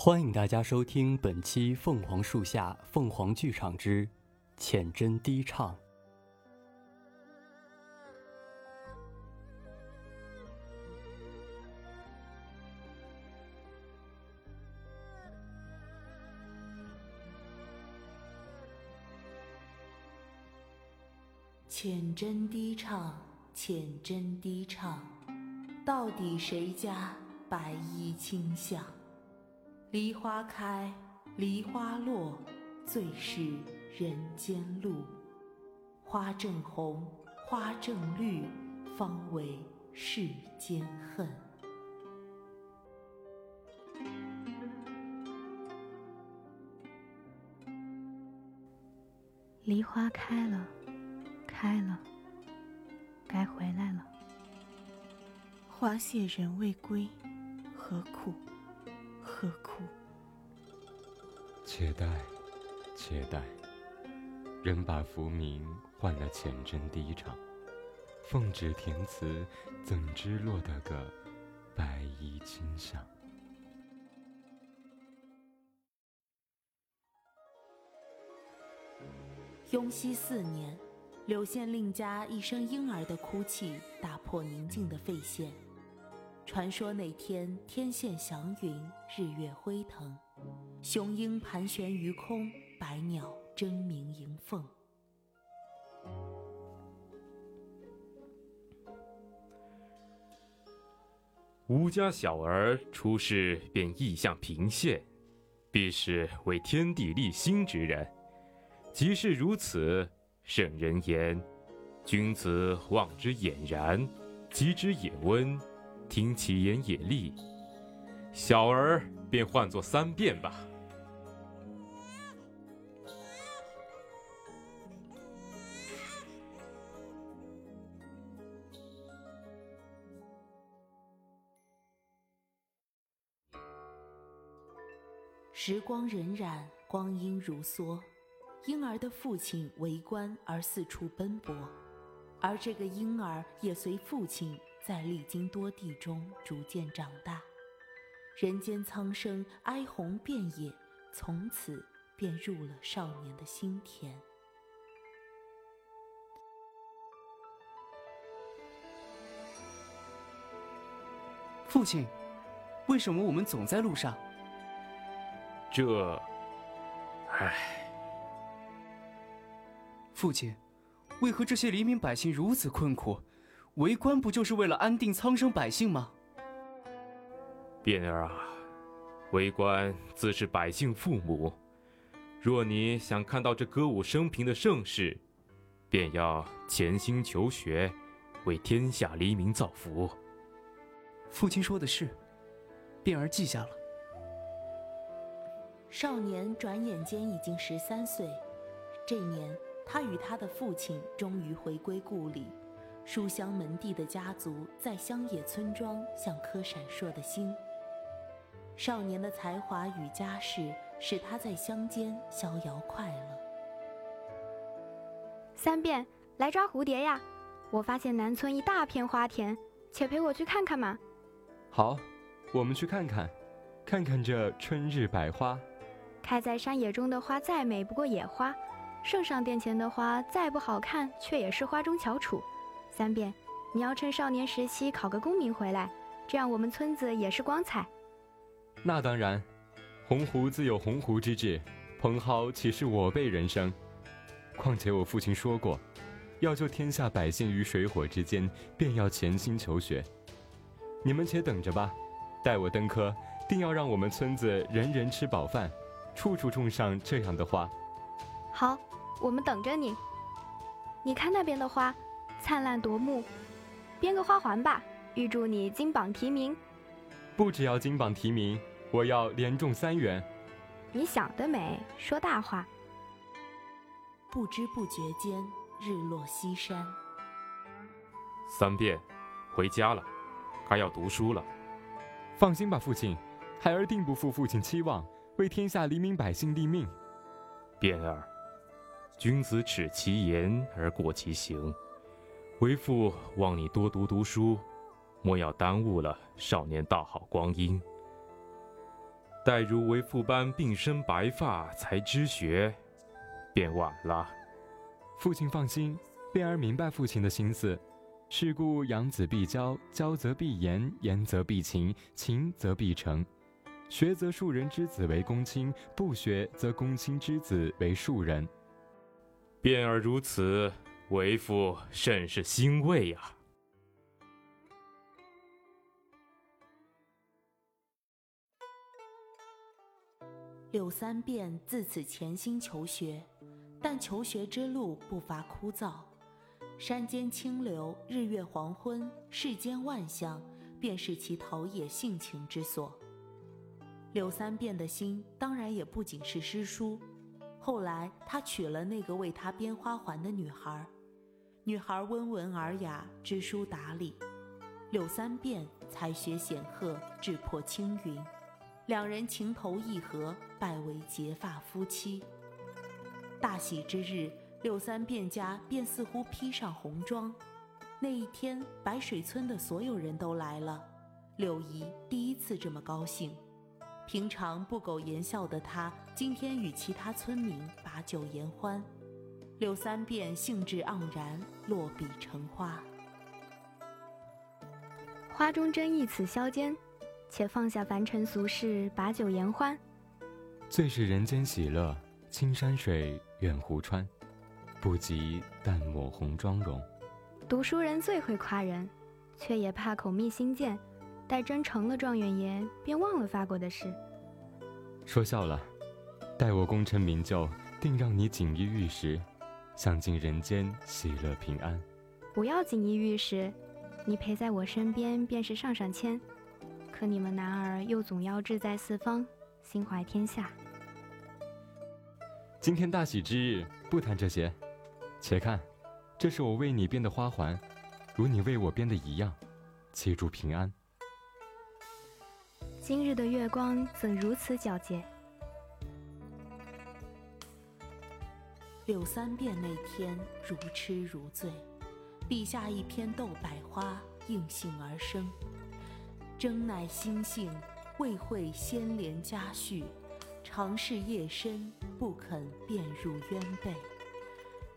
欢迎大家收听本期《凤凰树下凤凰剧场之浅斟低唱》。浅斟低唱，浅斟低唱，到底谁家白衣卿相？梨花开，梨花落，最是人间路。花正红，花正绿，方为世间恨。梨花开了，开了，该回来了。花谢人未归，何苦？何苦？且待，且待。人把浮名换了浅斟低唱，奉旨填词，怎知落得个白衣卿相？雍熙四年，柳县令家一声婴儿的哭泣，打破宁静的废县。传说那天天现祥云，日月辉腾，雄鹰盘旋于空，百鸟争鸣迎凤。吾家小儿出世便意向平县，必是为天地立心之人。即是如此，圣人言：君子望之俨然，及之也温。听其言也利，小儿便唤作三变吧。时光荏苒，光阴如梭，婴儿的父亲为官而四处奔波，而这个婴儿也随父亲。在历经多地中逐渐长大，人间苍生哀鸿遍野，从此便入了少年的心田。父亲，为什么我们总在路上？这，唉。父亲，为何这些黎民百姓如此困苦？为官不就是为了安定苍生百姓吗？辩儿啊，为官自是百姓父母。若你想看到这歌舞升平的盛世，便要潜心求学，为天下黎民造福。父亲说的是，辩儿记下了。少年转眼间已经十三岁，这年他与他的父亲终于回归故里。书香门第的家族在乡野村庄像颗闪烁的星。少年的才华与家世使他在乡间逍遥快乐。三变，来抓蝴蝶呀！我发现南村一大片花田，且陪我去看看嘛。好，我们去看看，看看这春日百花。开在山野中的花再美不过野花，圣上殿前的花再不好看，却也是花中翘楚。三遍，你要趁少年时期考个功名回来，这样我们村子也是光彩。那当然，鸿鹄自有鸿鹄之志，蓬蒿岂是我辈人生？况且我父亲说过，要救天下百姓于水火之间，便要潜心求学。你们且等着吧，待我登科，定要让我们村子人人吃饱饭，处处种上这样的花。好，我们等着你。你看那边的花。灿烂夺目，编个花环吧，预祝你金榜题名。不只要金榜题名，我要连中三元。你想得美，说大话。不知不觉间，日落西山。三遍，回家了，该要读书了。放心吧，父亲，孩儿定不负父亲期望，为天下黎民百姓立命。变儿，君子耻其言而过其行。为父望你多读读书，莫要耽误了少年大好光阴。待如为父般鬓生白发才知学，便晚了。父亲放心，变儿明白父亲的心思。是故养子必教，教则必严，严则必勤，勤则必成。学则庶人之子为公卿，不学则公卿之子为庶人。便儿如此，为父甚是欣慰呀。柳三变自此潜心求学，但求学之路不乏枯燥。山间清流，日月黄昏，世间万象，便是其陶冶性情之所。柳三变的心当然也不仅是诗书。后来他娶了那个为他编花环的女孩，女孩温文尔雅，知书达理。柳三变才学显赫，志破青云，两人情投意合，拜为结发夫妻。大喜之日。柳三变家便似乎披上红妆。那一天，白水村的所有人都来了，柳姨第一次这么高兴。平常不苟言笑的她，今天与其他村民把酒言欢。柳三变兴致盎然，落笔成花。花中真意此消间，且放下凡尘俗事，把酒言欢。最是人间喜乐，青山水，远湖川。不及淡抹红妆容。读书人最会夸人，却也怕口蜜心剑。待真成了状元爷，便忘了发过的誓。说笑了，待我功成名就，定让你锦衣玉食，享尽人间喜乐平安。不要锦衣玉食，你陪在我身边便是上上签。可你们男儿又总要志在四方，心怀天下。今天大喜之日，不谈这些。且看，这是我为你编的花环，如你为我编的一样，祈祝平安。今日的月光怎如此皎洁？柳三变那天如痴如醉，笔下一篇斗百花应性而生，真乃心性，未会先怜佳婿，常是夜深不肯便入渊背。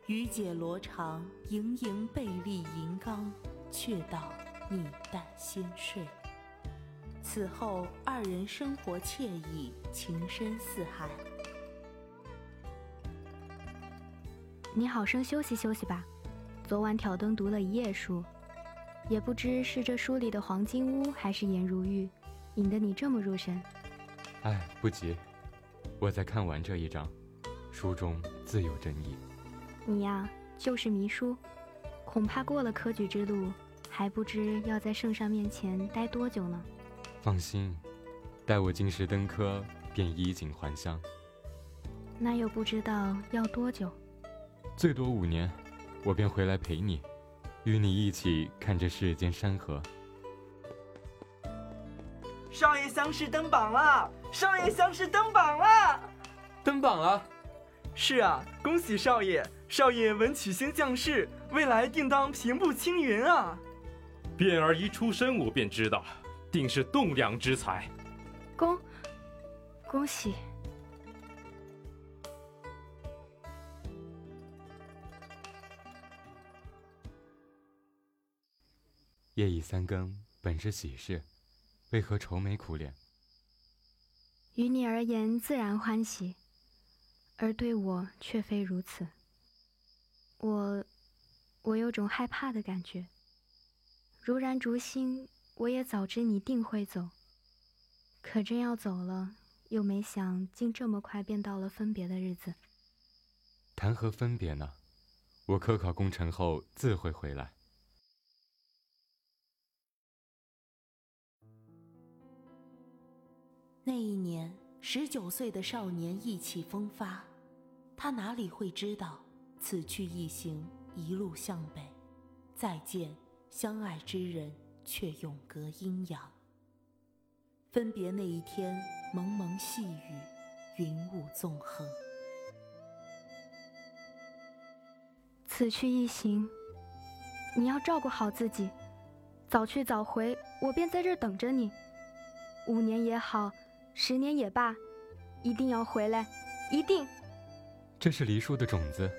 余解罗裳，盈盈背立银缸，却道你旦先睡。此后二人生活惬意，情深似海。你好生休息休息吧，昨晚挑灯读了一夜书，也不知是这书里的黄金屋，还是颜如玉，引得你这么入神。哎，不急，我在看完这一章，书中自有真意。你呀，就是迷书，恐怕过了科举之路，还不知要在圣上面前待多久呢。放心，待我进士登科，便衣锦还乡。那又不知道要多久？最多五年，我便回来陪你，与你一起看这世间山河。少爷乡试登榜了！少爷乡试登榜了！登榜了！是啊，恭喜少爷！少爷文曲星降世，未来定当平步青云啊！变儿一出生，我便知道，定是栋梁之才。恭，恭喜！夜已三更，本是喜事，为何愁眉苦脸？于你而言自然欢喜，而对我却非如此。我，我有种害怕的感觉。如然竹心，我也早知你定会走。可真要走了，又没想竟这么快便到了分别的日子。谈何分别呢？我科考功成后自会回来。那一年，十九岁的少年意气风发，他哪里会知道？此去一行，一路向北，再见相爱之人，却永隔阴阳。分别那一天，蒙蒙细雨，云雾纵横。此去一行，你要照顾好自己，早去早回，我便在这等着你。五年也好，十年也罢，一定要回来，一定。这是梨树的种子，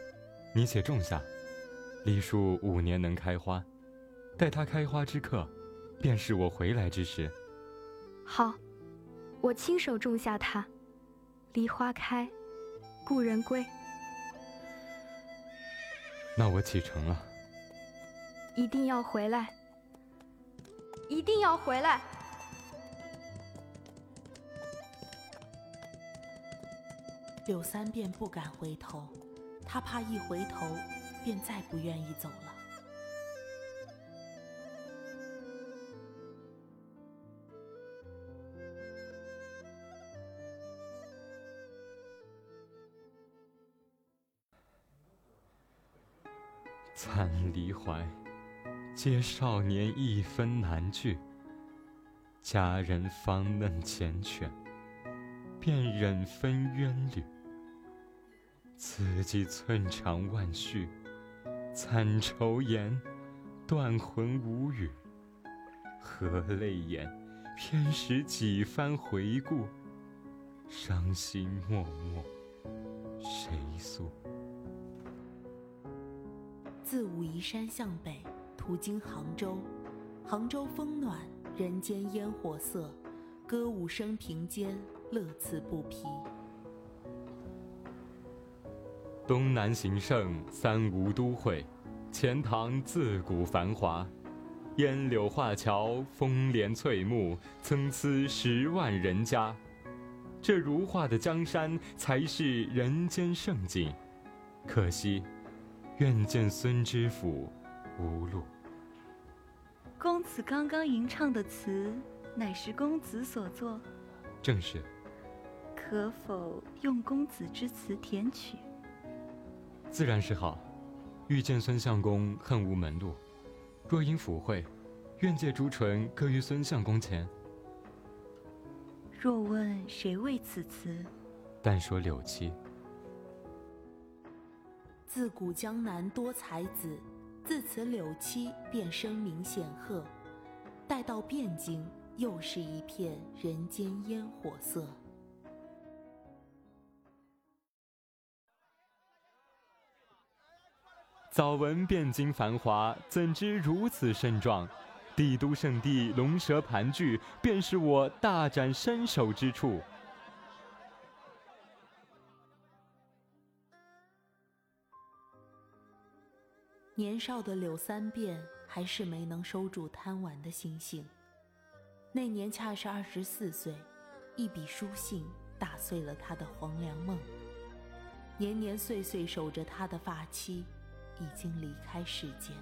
你且种下。梨树五年能开花，待它开花之刻，便是我回来之时。好，我亲手种下它。梨花开，故人归。那我启程了。一定要回来，一定要回来。柳三便不敢回头，他怕一回头，便再不愿意走了。残离怀，皆少年一分难聚。佳人方嫩缱绻，便忍分冤侣。此际寸肠万绪，惨愁颜，断魂无语。何泪眼，偏使几番回顾，伤心默默，谁诉？自武夷山向北，途经杭州。杭州风暖，人间烟火色，歌舞升平间，乐此不疲。东南形胜，三吴都会，钱塘自古繁华。烟柳画桥，风帘翠幕，参差十万人家。这如画的江山，才是人间胜景。可惜，愿见孙知府，无路。公子刚刚吟唱的词，乃是公子所作？正是。可否用公子之词填曲？自然是好，欲见孙相公，恨无门路。若因抚惠，愿借朱唇歌于孙相公前。若问谁为此词，但说柳七。自古江南多才子，自此柳七便声名显赫。待到汴京，又是一片人间烟火色。早闻汴京繁华，怎知如此盛壮？帝都圣地，龙蛇盘踞，便是我大展身手之处。年少的柳三变还是没能收住贪玩的心性。那年恰是二十四岁，一笔书信打碎了他的黄粱梦。年年岁岁守着他的发妻。已经离开世间。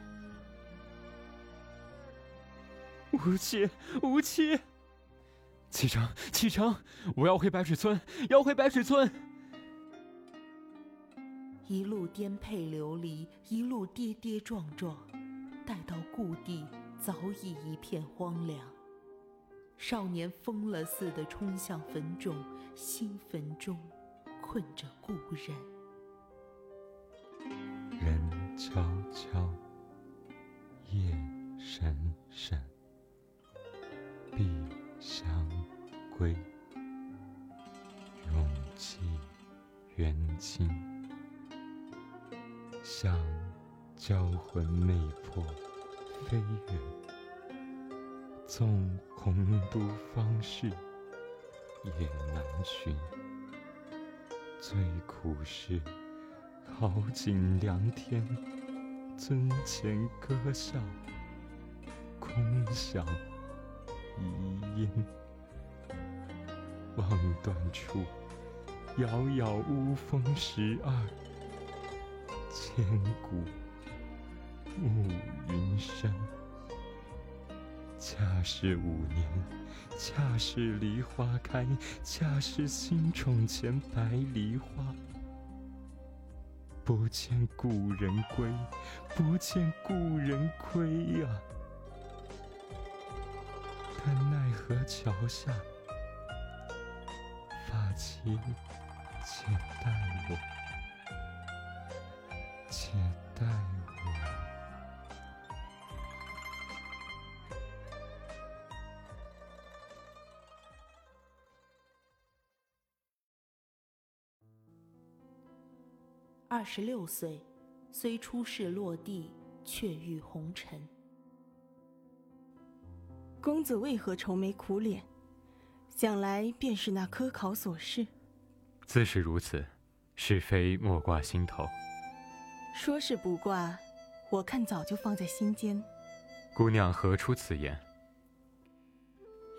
无期，无期。启程，启程！我要回白水村，要回白水村。一路颠沛流离，一路跌跌撞撞，待到故地，早已一片荒凉。少年疯了似的冲向坟冢，新坟中困着故人。人。悄，夜深深，必相归。永寄元清，想交魂魅魄飞远。纵洪都方士，也难寻。最苦是。好景良天，尊前歌笑，空想遗音。望断处，遥遥乌峰十二，千古暮云深。恰是五年，恰是梨花开，恰是新宠前白梨花。不见故人归，不见故人归呀！但奈何桥下，发妻且待我，且待我。二十六岁，虽出世落地，却遇红尘。公子为何愁眉苦脸？想来便是那科考琐事。自是如此，是非莫挂心头。说是不挂，我看早就放在心间。姑娘何出此言？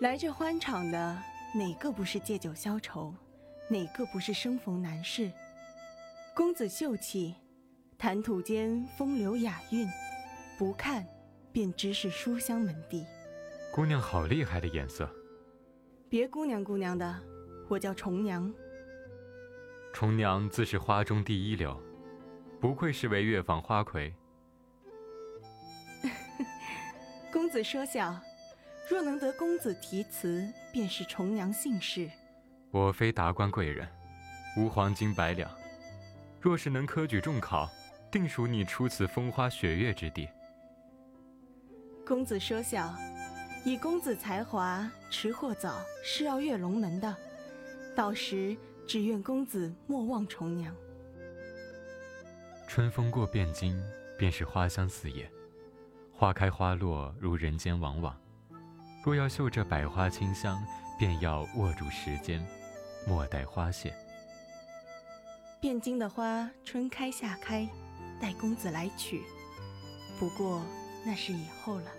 来这欢场的，哪个不是借酒消愁？哪个不是生逢难事？公子秀气，谈吐间风流雅韵，不看便知是书香门第。姑娘好厉害的眼色。别姑娘姑娘的，我叫重娘。重娘自是花中第一流，不愧是为乐坊花魁。公子说笑，若能得公子题词，便是重娘幸事。我非达官贵人，无黄金百两，若是能科举中考，定属你出此风花雪月之地。公子说笑。以公子才华，迟或早是要跃龙门的。到时只愿公子莫忘重娘。春风过汴京，便是花香四野，花开花落如人间往往。若要嗅这百花清香，便要握住时间，莫待花谢。汴京的花春开夏开，待公子来取。不过那是以后了。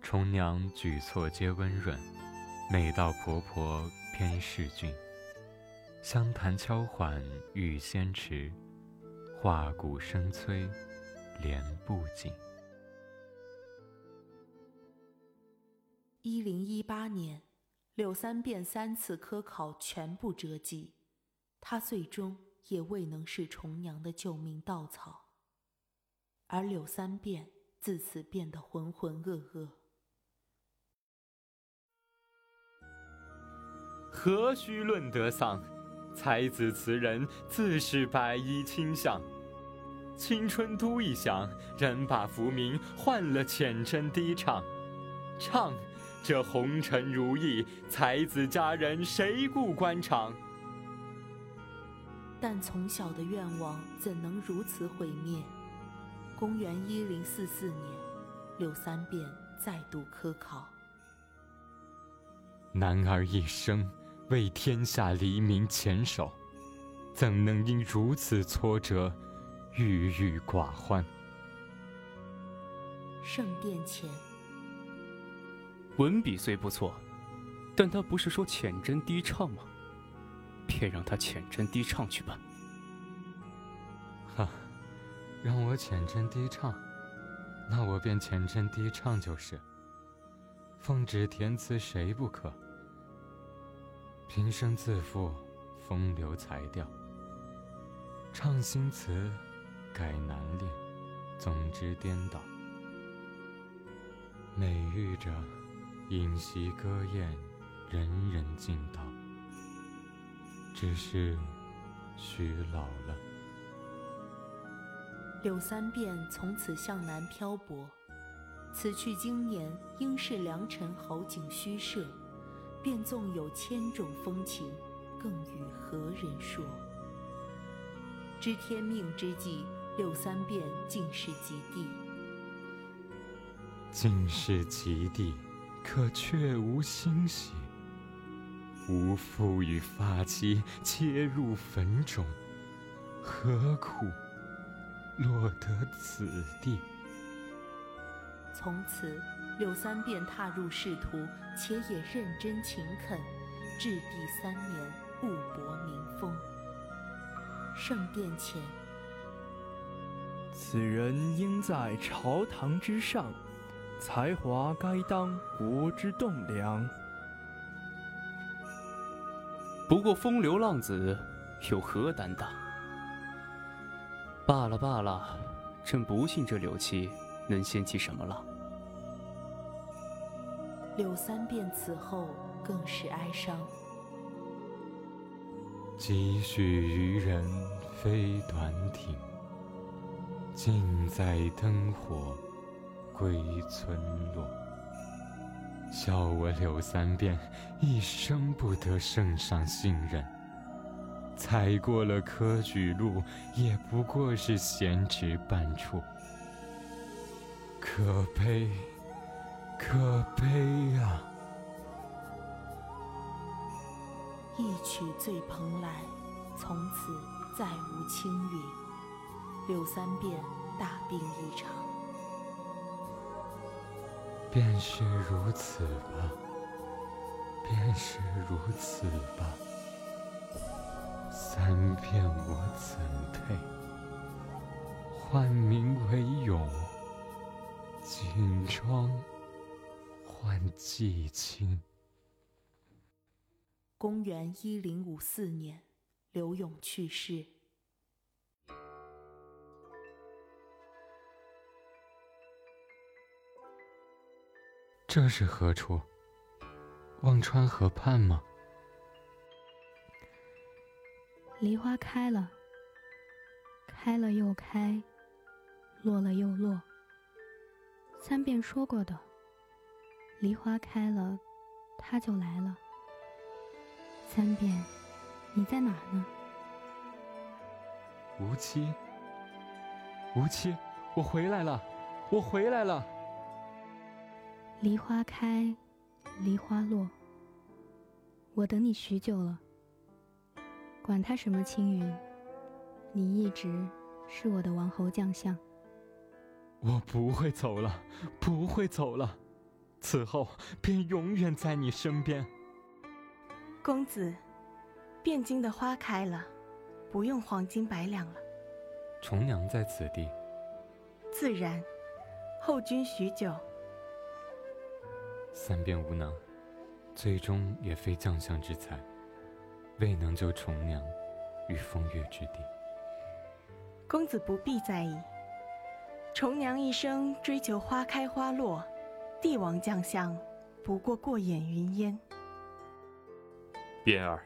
重娘举措皆温润，美到婆婆偏是俊。香弹敲缓欲先迟，画鼓声催莲不紧。一零一八年，柳三变三次科考全部折戟，他最终也未能是重娘的救命稻草，而柳三变自此变得浑浑噩噩。何须论得丧？才子词人自是白衣卿相。青春都一响，人把浮名换了浅斟低唱。唱，这红尘如意，才子佳人谁顾官场？但从小的愿望怎能如此毁灭？公元一零四四年，柳三变再度科考。男儿一生。为天下黎民前首，怎能因如此挫折，郁郁寡欢？圣殿前，文笔虽不错，但他不是说浅斟低唱吗？便让他浅斟低唱去吧。哈，让我浅斟低唱，那我便浅斟低唱就是。奉旨填词，谁不可？平生自负，风流才调。唱新词，改难练，总之颠倒。美玉着，饮席歌宴，人人敬道。只是，许老了。柳三变从此向南漂泊，此去经年，应是良辰好景虚设。便纵有千种风情，更与何人说？知天命之际，柳三变竟是极地。竟是极地，可却无欣喜。无父与发妻皆入坟中，何苦落得此地？从此。柳三便踏入仕途，且也认真勤恳，至第三年物博名封。圣殿前，此人应在朝堂之上，才华该当国之栋梁。不过风流浪子有何担当？罢了罢了，朕不信这柳七能掀起什么浪。柳三变此后更是哀伤。几许渔人飞短艇，尽在灯火归村落。笑我柳三变一生不得圣上信任，踩过了科举路，也不过是闲职半处。可悲，可悲啊！一曲醉蓬莱，从此再无青云。柳三变大病一场，便是如此吧，便是如此吧。三遍我怎配？唤名为勇，锦装换季青。公元一零五四年，刘永去世。这是何处？忘川河畔吗？梨花开了，开了又开，落了又落。三遍说过的，梨花开了，他就来了。三遍，你在哪呢？无期，无期，我回来了，我回来了。梨花开，梨花落。我等你许久了。管他什么青云，你一直是我的王侯将相。我不会走了，不会走了，此后便永远在你身边。公子，汴京的花开了，不用黄金百两了。重娘在此地。自然，后君许久。三变无能，最终也非将相之才。未能救重娘于风月之地，公子不必在意。重娘一生追求花开花落，帝王将相不过过眼云烟。卞儿，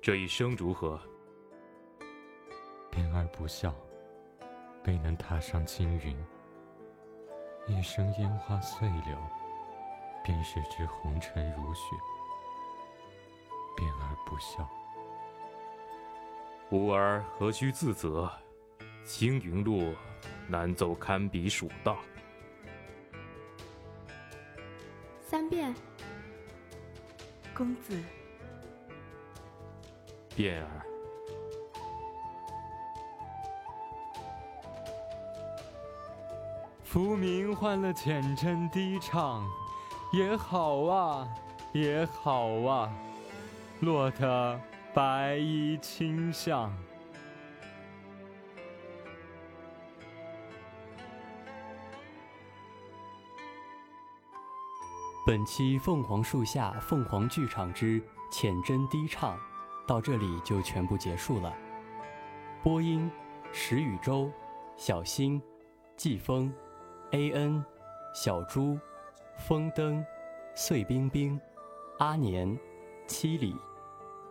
这一生如何？卞儿不孝，未能踏上青云，一生烟花碎柳，便是知红尘如雪。变而不笑，吾儿何须自责？青云路难走堪比蜀道。三遍，公子。变儿，浮名换了浅斟低唱，也好啊，也好啊。落得白衣卿相。本期凤凰树下凤凰剧场之浅斟低唱，到这里就全部结束了。播音：石宇洲、小新、季风、A.N、小朱、风灯、碎冰冰、阿年、七里。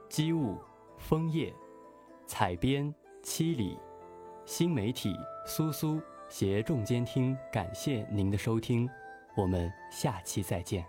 机务：枫叶，彩边：七里，新媒体：苏苏，携众监听，感谢您的收听，我们下期再见。